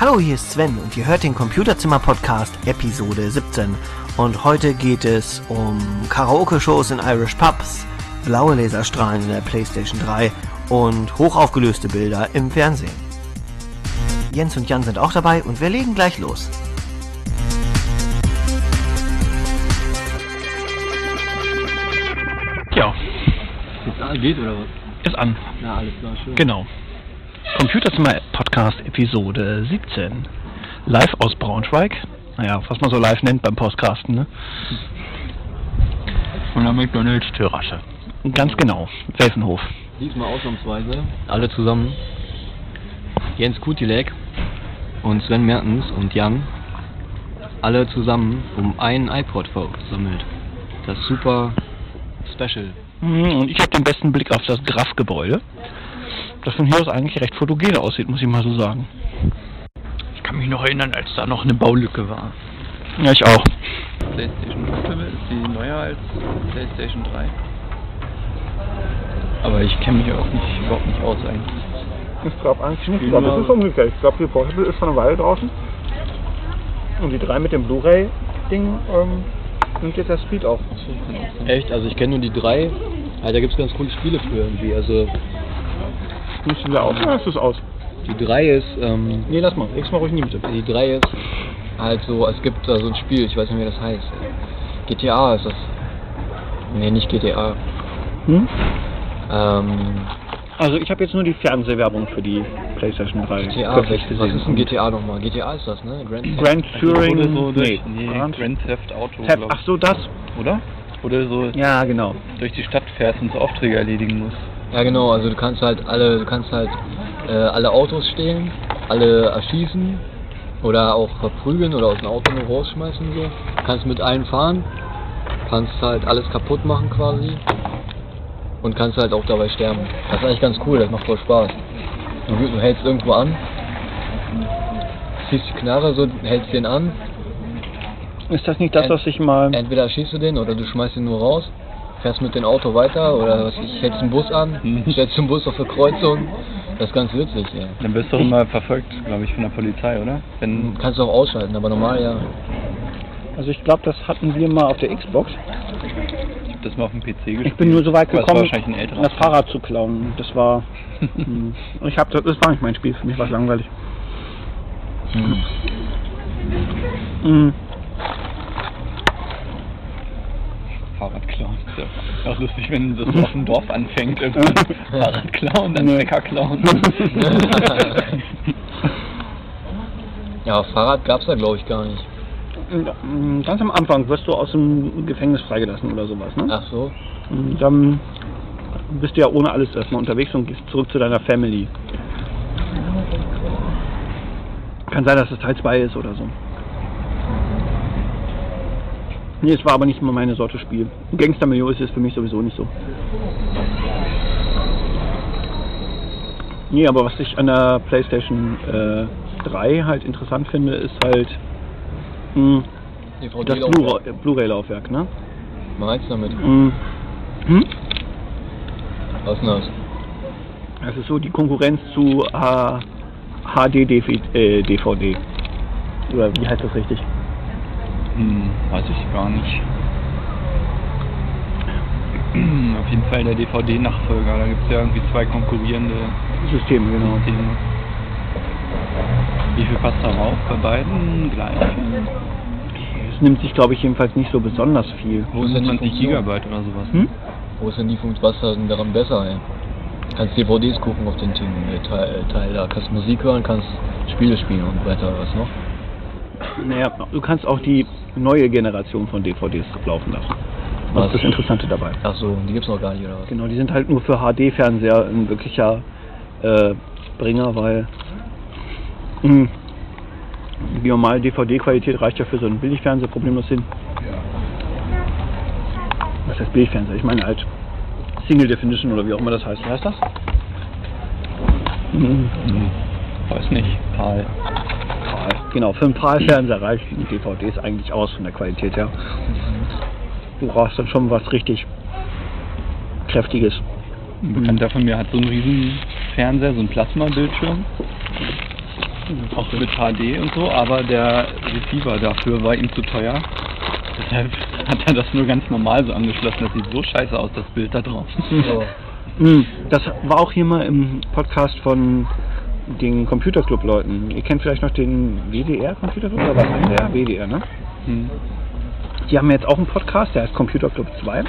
Hallo, hier ist Sven und ihr hört den Computerzimmer-Podcast Episode 17. Und heute geht es um Karaoke-Shows in Irish Pubs, blaue Laserstrahlen in der PlayStation 3 und hochaufgelöste Bilder im Fernsehen. Jens und Jan sind auch dabei und wir legen gleich los. Ja, an- geht oder was? ist an. Na, alles klar, schön. Genau. Computerzimmer Podcast Episode 17. Live aus Braunschweig. Naja, was man so live nennt beim Podcasten, ne? Von der McDonalds. Terrasse. Ganz genau. Welsenhof. Diesmal ausnahmsweise alle zusammen. Jens Kutilek und Sven Mertens und Jan. Alle zusammen um einen iPod versammelt. Das ist super special. Mhm, Und ich habe den besten Blick auf das Graf-Gebäude. Das von hier aus eigentlich recht fotogen aussieht, muss ich mal so sagen. Ich kann mich noch erinnern, als da noch eine Baulücke war. Ja, ich auch. PlayStation 5 ist die neuer als PlayStation 3. Aber ich kenne mich auch nicht, überhaupt nicht aus eigentlich. Ich glaube eigentlich nicht. Ich glaube, es ist umgekehrt. Ich glaube, die Portable ist schon eine Weile draußen. Und die drei mit dem Blu-ray-Ding ähm, nimmt jetzt das Speed auf. Echt? Also ich kenne nur die drei. Alter, da gibt es ganz coole Spiele für irgendwie. Also Nimmst du wieder auf oder hast du es aus? die drei ist, ähm, Nee, lass mal. Leg's mal ruhig nie bitte. die drei ist halt so, es gibt da so ein Spiel, ich weiß nicht, wie das heißt. GTA ist das. Nee, nicht GTA. Hm? Ähm, Also ich habe jetzt nur die Fernsehwerbung für die PlayStation 3 GTA, welches, was ist ein GTA nochmal? GTA ist das, ne? Grand Theft. Grand Touring. Oder so nee. nee, Grand, Grand Theft Auto, Theft, ach so, das. Oder? Oder so Ja, genau. durch die Stadt fährst und so Aufträge erledigen musst. Ja genau, also du kannst halt alle, du kannst halt äh, alle Autos stehlen, alle erschießen oder auch verprügeln oder aus dem Auto nur rausschmeißen so. Du kannst mit allen fahren, kannst halt alles kaputt machen quasi und kannst halt auch dabei sterben. Das ist eigentlich ganz cool, das macht voll Spaß. Du, du hältst irgendwo an, ziehst die Knarre so, hältst den an, Ist das nicht das, was ich mal... entweder erschießt du den oder du schmeißt ihn nur raus, fährst mit dem Auto weiter oder was ich, hältst einen Bus an, Mhm. stellst den Bus auf der Kreuzung. Das ist ganz witzig, ja. Dann wirst du doch immer verfolgt, glaube ich, von der Polizei, oder? Wenn Kannst du auch ausschalten, aber normal ja. Also ich glaube, das hatten wir mal auf der Xbox. ich hab das mal auf dem PC gespielt. Ich bin nur so weit gekommen, wahrscheinlich ein älterer das Film. Fahrrad zu klauen. Das war... hm. ich hab, das war nicht mein Spiel. Für mich war es langweilig. Hm. Mhm. Fahrrad klauen. Ist ja auch lustig, wenn das so auf dem Dorf anfängt. Irgendwie. Fahrrad klauen, dann Nee. Bäcker klauen. Ja, Fahrrad gab's da glaube ich gar nicht. Mm, Ganz am Anfang wirst du aus dem Gefängnis freigelassen oder sowas, ne? Ach so. Und dann bist du ja ohne alles erstmal unterwegs und gehst zurück zu deiner Family. Kann sein, dass es Teil 2 ist oder so. Nee, es war aber nicht mal meine Sorte Spiel. Gangster-Milieu ist es für mich sowieso nicht so. Nee, aber was ich an der PlayStation äh, 3 halt interessant finde, ist halt mh, DVD das. Blu-ray- Blu-ray-Laufwerk, ne? Was meinst du damit? Mhm. Hm? Was ist denn das? Das ist so die Konkurrenz zu äh, HD-DVD. Äh, DVD. Oder wie heißt das richtig? Hm, weiß ich gar nicht. Auf jeden Fall der DVD-Nachfolger. Da gibt es ja irgendwie zwei konkurrierende Systeme, genau. Systeme. Wie viel passt darauf? Bei beiden gleich? Es nimmt sich, glaube ich, jedenfalls nicht so besonders viel. Wo ist denn die 25 Funktion? Gigabyte oder sowas. Hm? Wo ist denn die Funktion? Was ist denn daran besser, ey? Kannst DVDs gucken auf den Team, äh, Teil, äh, Teil da. Kannst Musik hören, kannst Spiele spielen und weiter. Was noch? Naja, du kannst auch die neue Generation von DVDs laufen lassen. Das ist das Interessante dabei. Ach so, die gibt's noch gar nicht, oder was? Genau, die sind halt nur für HD-Fernseher ein wirklicher äh, Bringer, weil mh, die normale DVD-Qualität reicht ja für so einen Billigfernseher problemlos hin. Was heißt Billigfernseher? Ich meine halt Single Definition oder wie auch immer das heißt. Wie heißt das? Mhm. Hm, weiß nicht. PAL. Genau, für einen PAL-Fernseher reichen DVDs eigentlich aus von der Qualität her. Du brauchst dann schon was richtig kräftiges. Ein Bekannter von mir hat so einen riesen Fernseher, so einen Plasma-Bildschirm. auch mit HD und so, aber der Receiver dafür war ihm zu teuer. Deshalb hat er das nur ganz normal so angeschlossen. Das sieht so scheiße aus, das Bild da drauf. Hm, Das war auch hier mal im Podcast von den Computerclub-Leuten. Ihr kennt vielleicht noch den WDR Computerclub oder was ist der? WDR, ne? Hm. Die haben jetzt auch einen Podcast, der heißt Computer Club 2.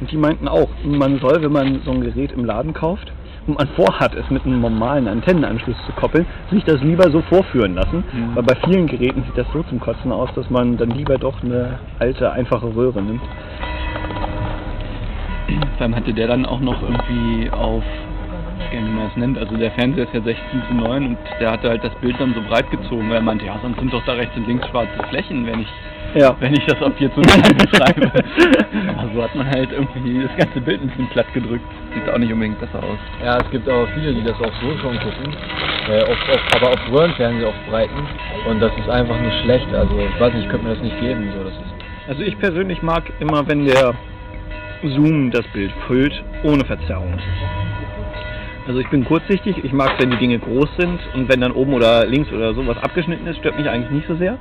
Und die meinten auch, man soll, wenn man so ein Gerät im Laden kauft und man vorhat, es mit einem normalen Antennenanschluss zu koppeln, sich das lieber so vorführen lassen. Mhm. Weil bei vielen Geräten sieht das so zum Kotzen aus, dass man dann lieber doch eine alte, einfache Röhre nimmt. Vor allem hatte der dann auch noch irgendwie auf, wie man das nennt, also der Fernseher ist ja 16 zu 9 und der hatte halt das Bild dann so breit gezogen, weil er meinte, ja, sonst sind doch da rechts und links schwarze Flächen, wenn ich Ja. wenn ich das auf 4 zu 9 betreibe. Aber so hat man halt irgendwie das ganze Bild ein bisschen platt gedrückt. Sieht auch nicht unbedingt besser aus. Ja, es gibt aber viele, die das auch so schon gucken. Äh, auf, auf, aber auf Röhrenfernseher, auf Breiten. Und das ist einfach nur schlecht. Also ich weiß nicht, ich könnte mir das nicht geben. So, das ist, Also ich persönlich mag immer, wenn der Zoom das Bild füllt, ohne Verzerrung. Also ich bin kurzsichtig, ich mag wenn die Dinge groß sind und wenn dann oben oder links oder sowas abgeschnitten ist, stört mich eigentlich nicht so sehr.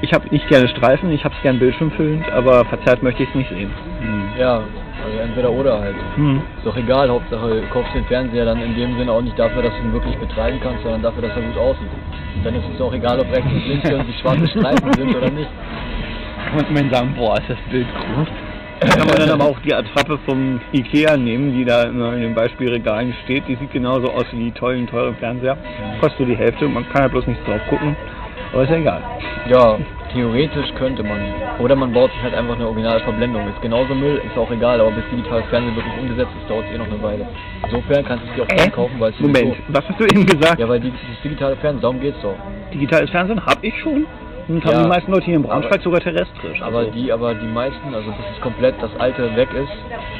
Ich habe nicht gerne Streifen, ich habe es gern bildschirmfüllend, aber verzerrt möchte ich es nicht sehen. Hm. ja, also entweder oder halt. Hm. Ist doch egal, Hauptsache du kaufst den Fernseher dann in dem Sinne auch nicht dafür, dass du ihn wirklich betreiben kannst, sondern dafür, dass er gut aussieht. Und dann ist es auch egal, ob rechts und links irgendwie schwarze Streifen sind oder nicht. Immerhin sagen, boah, ist das Bild groß. Da kann man dann aber auch die Attrappe vom Ikea nehmen, die da immer in den Beispielregalen steht. Die sieht genauso aus wie die tollen, teuren Fernseher. Kostet nur die Hälfte, man kann ja bloß nicht drauf gucken. Aber ist ja egal. Ja, theoretisch könnte man. Oder man baut sich halt einfach eine Originalverblendung. Ist genauso Müll, ist auch egal, aber bis digitales Fernsehen wirklich umgesetzt ist, dauert es eh noch eine Weile. Insofern kannst du es dir auch kaufen, weil es Moment, was hast du eben gesagt? Ja, weil die, dieses digitale Fernsehen, darum geht's doch. Digitales Fernsehen habe ich schon. Und haben Ja. die meisten Leute hier in Braunschweig Aber- sogar terrestrisch. Aber Also, die, aber die meisten, also bis es komplett das alte weg ist,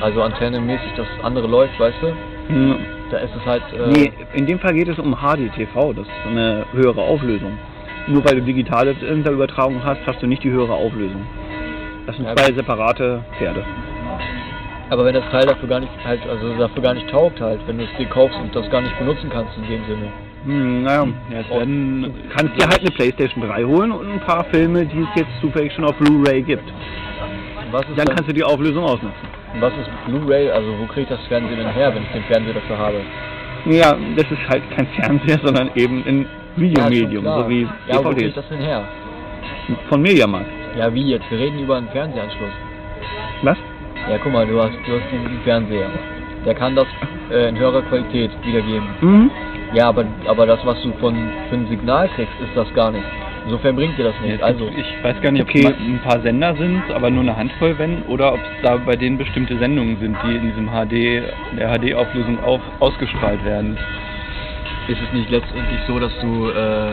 also antennemäßig das andere läuft, weißt du, Hm, da ist es halt. Äh, nee, in dem Fall geht es um HDTV, das ist eine höhere Auflösung. Nur weil du digitale Übertragung hast, hast du nicht die höhere Auflösung. Das sind Ja, zwei separate Pferde. Aber wenn das Teil dafür gar nicht halt, also dafür gar nicht taugt halt, wenn du es dir kaufst und das gar nicht benutzen kannst in dem Sinne. Hm, naja, Ja, du werden, kannst dir halt eine Playstation 3 holen und ein paar Filme, die es jetzt zufällig schon auf Blu-ray gibt. Dann dann, kannst du die Auflösung ausnutzen. was ist Blu-ray, also wo kriege ich das Fernsehen denn her, wenn ich den Fernseher dafür habe? Ja, das ist halt kein Fernseher, sondern eben ein Videomedium, Ja, so wie klar. Ja, wo kriege DVDs. ich das denn her? Von Mediamarkt. Ja, wie jetzt? Wir reden über einen Fernsehanschluss. Was? Ja, guck mal, du hast, du hast diesen Fernseher. Der kann das äh, in höherer Qualität wiedergeben. Mhm. Ja, aber, aber das, was du von, für ein Signal kriegst, ist das gar nicht. Insofern bringt dir das Ja, nicht. es Also, ich weiß gar nicht, ob Okay. es ein paar Sender sind, aber nur eine Handvoll, wenn, oder ob es da bei denen bestimmte Sendungen sind, die in diesem HD, der HD-Auflösung auch ausgestrahlt werden. ist es nicht letztendlich so, dass du, äh,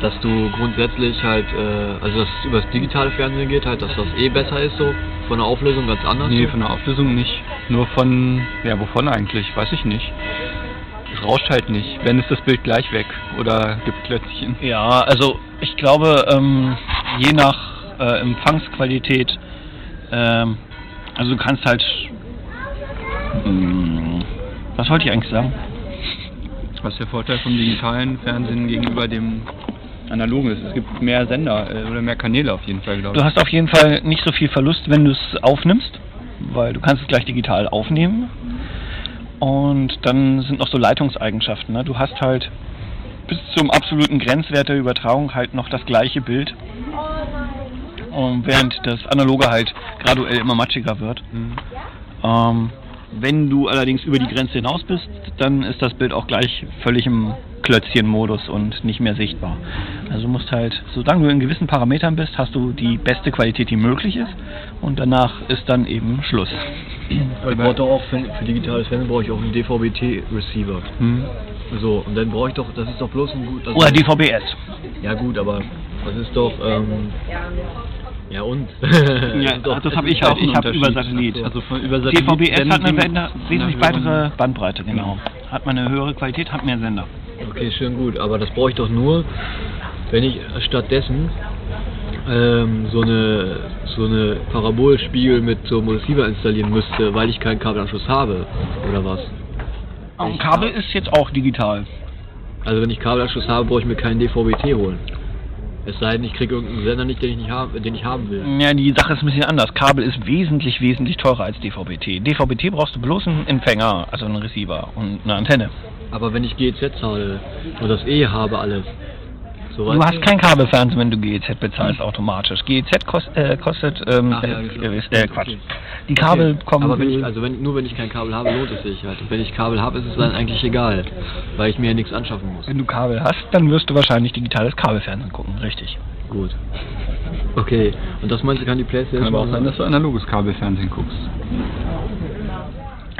dass du grundsätzlich halt, äh, also dass es über das digitale Fernsehen geht, halt, dass das eh besser ist, so von der Auflösung ganz anders? Nee, so? von der Auflösung nicht. Nur von, ja, wovon eigentlich? Weiß ich nicht. Es rauscht halt nicht. Wenn ist das Bild gleich weg oder gibt plötzlich ein Ja, also ich glaube, ähm, je nach äh, Empfangsqualität, ähm, also du kannst halt, Hm, was wollte ich eigentlich sagen? Was ist der Vorteil vom digitalen Fernsehen gegenüber dem analogen ist? Es gibt mehr Sender äh, oder mehr Kanäle auf jeden Fall, glaube ich. Du hast auf jeden Fall nicht so viel Verlust, wenn du es aufnimmst, weil du kannst es gleich digital aufnehmen. Und dann sind noch so Leitungseigenschaften. Ne? Du hast halt bis zum absoluten Grenzwert der Übertragung halt noch das gleiche Bild. Und während das Analoge halt graduell immer matschiger wird. Hm. Ähm, wenn du allerdings über die Grenze hinaus bist, dann ist das Bild auch gleich völlig im Klötzchen-Modus und nicht mehr sichtbar. Also du musst halt, solange du in gewissen Parametern bist, hast du die beste Qualität, die möglich ist und danach ist dann eben Schluss. Ich brauche doch auch für, für digitales Fernsehen brauche ich auch einen DVB-T-Receiver. Hm. So, und dann brauche ich doch, das ist doch bloß ein gut. also- Oder DVB-S. Ja gut, aber das ist doch, ähm, ja und? Ja, doch- das habe ich auch. Ich habe über Satellit. Also von über Satellit DVB-S hat eine Sender, wesentlich weitere Bandbreite, genau. Hat man eine höhere Qualität, hat mehr Sender. Okay, schön gut, aber das brauche ich doch nur, wenn ich stattdessen ähm, so eine so eine Parabolspiegel mit so einem Receiver installieren müsste, weil ich keinen Kabelanschluss habe oder was? Ein Kabel ist jetzt auch digital. Also wenn ich Kabelanschluss habe, brauche ich mir keinen DVB-T holen. Es sei denn, ich kriege irgendeinen Sender nicht, den ich nicht haben, den ich haben will. Ja, die Sache ist ein bisschen anders. Kabel ist wesentlich, wesentlich teurer als DVB-T. DVB-T brauchst du bloß einen Empfänger, also einen Receiver und eine Antenne. Aber wenn ich GEZ zahle und das eh habe alles, so Du hast kein Kabelfernsehen, wenn du GEZ bezahlst automatisch. GEZ kost, äh, kostet, ähm, Ach ja, äh, genau. äh, Quatsch. Okay. Die Kabel Okay. kommen. Aber wenn ich, also wenn, nur wenn ich kein Kabel habe, lohnt es sich halt. Und wenn ich Kabel habe, ist es dann eigentlich egal, weil ich mir ja nichts anschaffen muss. wenn du Kabel hast, dann wirst du wahrscheinlich digitales Kabelfernsehen gucken, richtig. Gut. Okay. Und das meinst du, kann die Playstation? Kann aber auch sein, dass du analoges Kabelfernsehen guckst.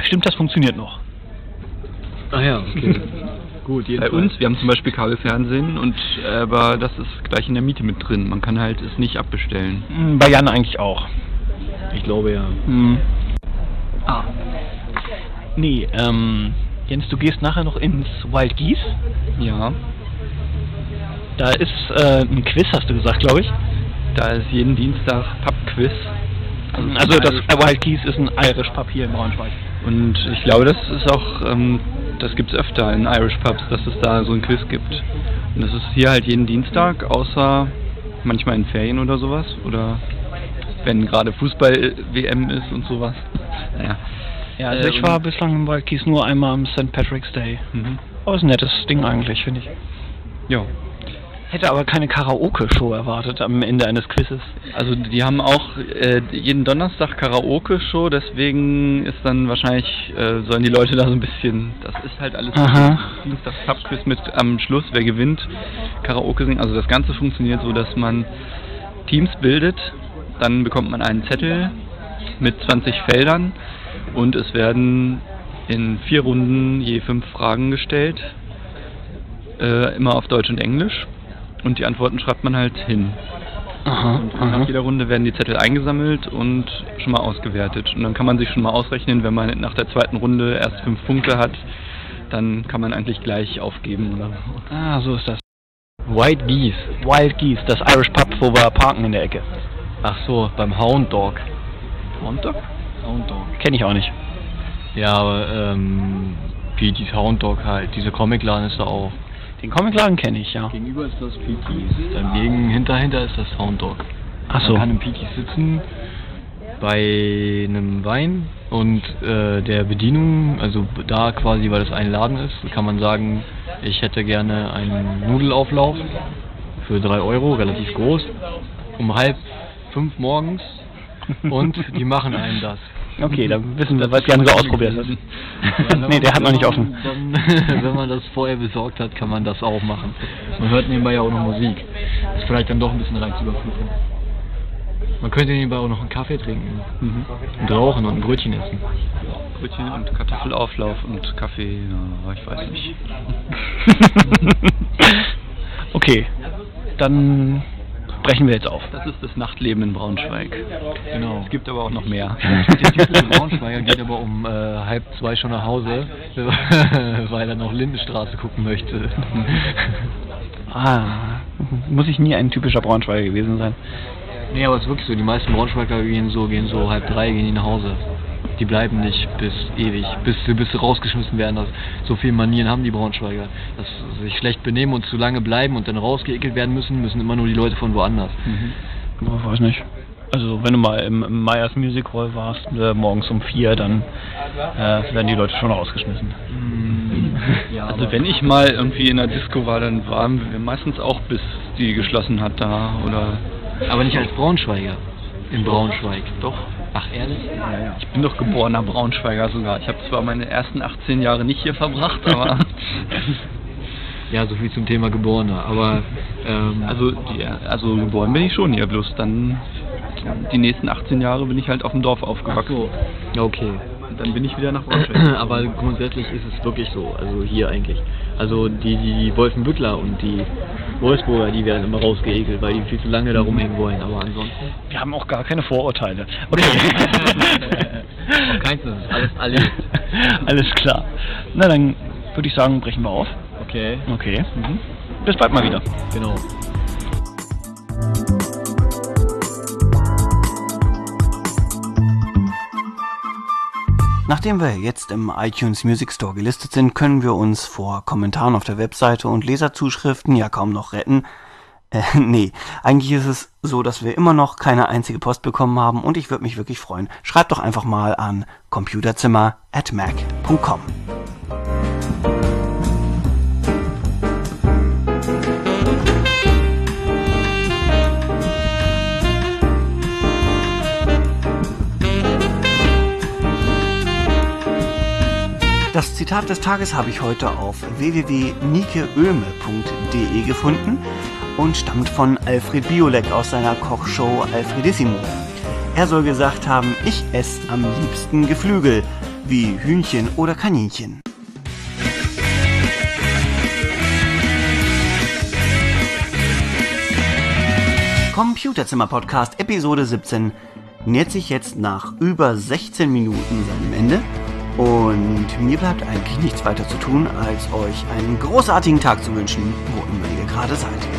Stimmt, das funktioniert noch. Ach ja, okay. Gut, Bei uns, wir haben zum Beispiel Kabelfernsehen und aber das ist gleich in der Miete mit drin. Man kann halt es nicht abbestellen. Hm, Bei Jan eigentlich auch. Ich glaube ja. Hm. Ah. Nee, ähm, Jens, du gehst nachher noch ins Wild Geese. Ja, Da ist äh, ein Quiz, hast du gesagt, glaube ich. da ist jeden Dienstag Pub-Quiz. Also das Wild Geese ist ein Irish Pub hier in Braunschweig. Und ich glaube, das ist auch, ähm, das gibt's öfter in Irish Pubs, dass es da so ein Quiz gibt. Und das ist hier halt jeden Dienstag, außer manchmal in Ferien oder sowas. Oder wenn gerade Fußball-WM ist und sowas. Naja. Ja, also Äh, ich und- war bislang im Geese nur einmal am St. Patrick's Day. Mhm. Aber ist ein nettes Ding eigentlich, finde ich. Ja. Hätte aber keine Karaoke-Show erwartet am Ende eines Quizzes. Also die haben auch äh, jeden Donnerstag Karaoke-Show, deswegen ist dann wahrscheinlich, äh, sollen die Leute da so ein bisschen, das ist halt alles. Dienstag Pubquiz mit am Schluss, wer gewinnt, Karaoke singen. Also das Ganze funktioniert so, dass man Teams bildet, dann bekommt man einen Zettel mit 20 Feldern und es werden in vier Runden je fünf Fragen gestellt, äh, immer auf Deutsch und Englisch. Und die Antworten schreibt man halt hin. Aha, Und nach jeder Runde werden die Zettel eingesammelt und schon mal ausgewertet. Und dann kann man sich schon mal ausrechnen, wenn man nach der zweiten Runde erst fünf Punkte hat, dann kann man eigentlich gleich aufgeben. Oder so. Ah, so ist das. White Geese. Wild Geese, das Irish Pub, wo wir parken in der Ecke. Ach so, beim Hound Dog. Hound Dog? Hound Dog. Kenne ich auch nicht. Ja, aber ähm, P.T.'s Hound Dog halt. Dieser Comicladen ist da auch. Den Comicladen kenne ich, ja. Gegenüber ist das P.T.'s. Dann gegen, hinter, hinter ist das Hound Dog. Ach so. Man kann im P.T.'s sitzen bei einem Wein und äh, der Bedienung, also da quasi, weil das ein Laden ist, kann man sagen, ich hätte gerne einen Nudelauflauf für 3 Euro, relativ groß, um halb fünf morgens und die machen einem das. Okay, dann wissen wir, was Jan so ausprobiert hat. nee, der hat noch nicht offen. Dann, wenn man das vorher besorgt hat, kann man das auch machen. Man hört nebenbei ja auch noch Musik. Ist vielleicht dann doch ein bisschen Reizüberflutung. Man könnte nebenbei auch noch einen Kaffee trinken Mhm. und rauchen und ein Brötchen essen. Brötchen und Kartoffelauflauf und Kaffee, ja, ich weiß nicht. okay, dann brechen wir jetzt auf. Das ist das Nachtleben in Braunschweig. Genau. Es gibt aber auch noch mehr. Der Braunschweiger geht aber um äh, halb zwei schon nach Hause, weil er noch Lindenstraße gucken möchte. Ah, muss ich nie ein typischer Braunschweiger gewesen sein. nee, aber es ist wirklich so, die meisten Braunschweiger gehen so, gehen so halb drei, gehen die nach Hause. Die bleiben nicht bis ewig, bis, sie- bis sie rausgeschmissen werden. Das, so viele Manieren haben die Braunschweiger. Dass sie sich schlecht benehmen und zu lange bleiben und dann rausgeekelt werden müssen, müssen immer nur die Leute von woanders. Mhm. Ich weiß nicht. Also wenn du mal im, im Meyers Music Hall warst, äh, morgens um vier, dann äh, werden die Leute schon rausgeschmissen. Ja, Also wenn ich mal irgendwie in der Disco war, dann waren wir meistens auch bis die geschlossen hat da oder aber nicht als Braunschweiger. In Braunschweig. doch. Ach ehrlich? Ich bin doch geborener Braunschweiger sogar. Ich habe zwar meine ersten 18 Jahre nicht hier verbracht, aber Ja, so viel zum Thema Geborener. Aber ähm, also die, also geboren bin ich schon hier, bloß dann die nächsten 18 Jahre bin ich halt auf dem Dorf ach aufgewachsen. so. Okay. Dann bin ich wieder nach Braunschweig. Aber grundsätzlich ist es wirklich so, also hier eigentlich. Also die, die, Wolfenbüttler und die Wolfsburger, die werden immer rausgeekelt, weil die viel zu lange da rumhängen wollen. Aber ansonsten. Wir haben auch gar keine Vorurteile. Okay. Auf keins, das ist alles erlebt. Alles klar. Na dann würde ich sagen, brechen wir auf. Okay, Okay. Bis bald mal wieder. genau. Nachdem wir jetzt im iTunes Music Store gelistet sind, können wir uns vor Kommentaren auf der Webseite und Leserzuschriften ja kaum noch retten. Äh, nee, eigentlich ist es so, dass wir immer noch keine einzige Post bekommen haben und ich würde mich wirklich freuen. Schreibt doch einfach mal an computerzimmer Das Zitat des Tages habe ich heute auf www.nikeöme.de gefunden und stammt von Alfred Biolek aus seiner Kochshow Alfredissimo. Er soll gesagt haben, ich esse am liebsten Geflügel, wie Hühnchen oder Kaninchen. Computerzimmer Podcast Episode 17 nähert sich jetzt nach über 16 Minuten seinem Ende. Und mir bleibt eigentlich nichts weiter zu tun, als euch einen großartigen Tag zu wünschen, wo immer ihr gerade seid.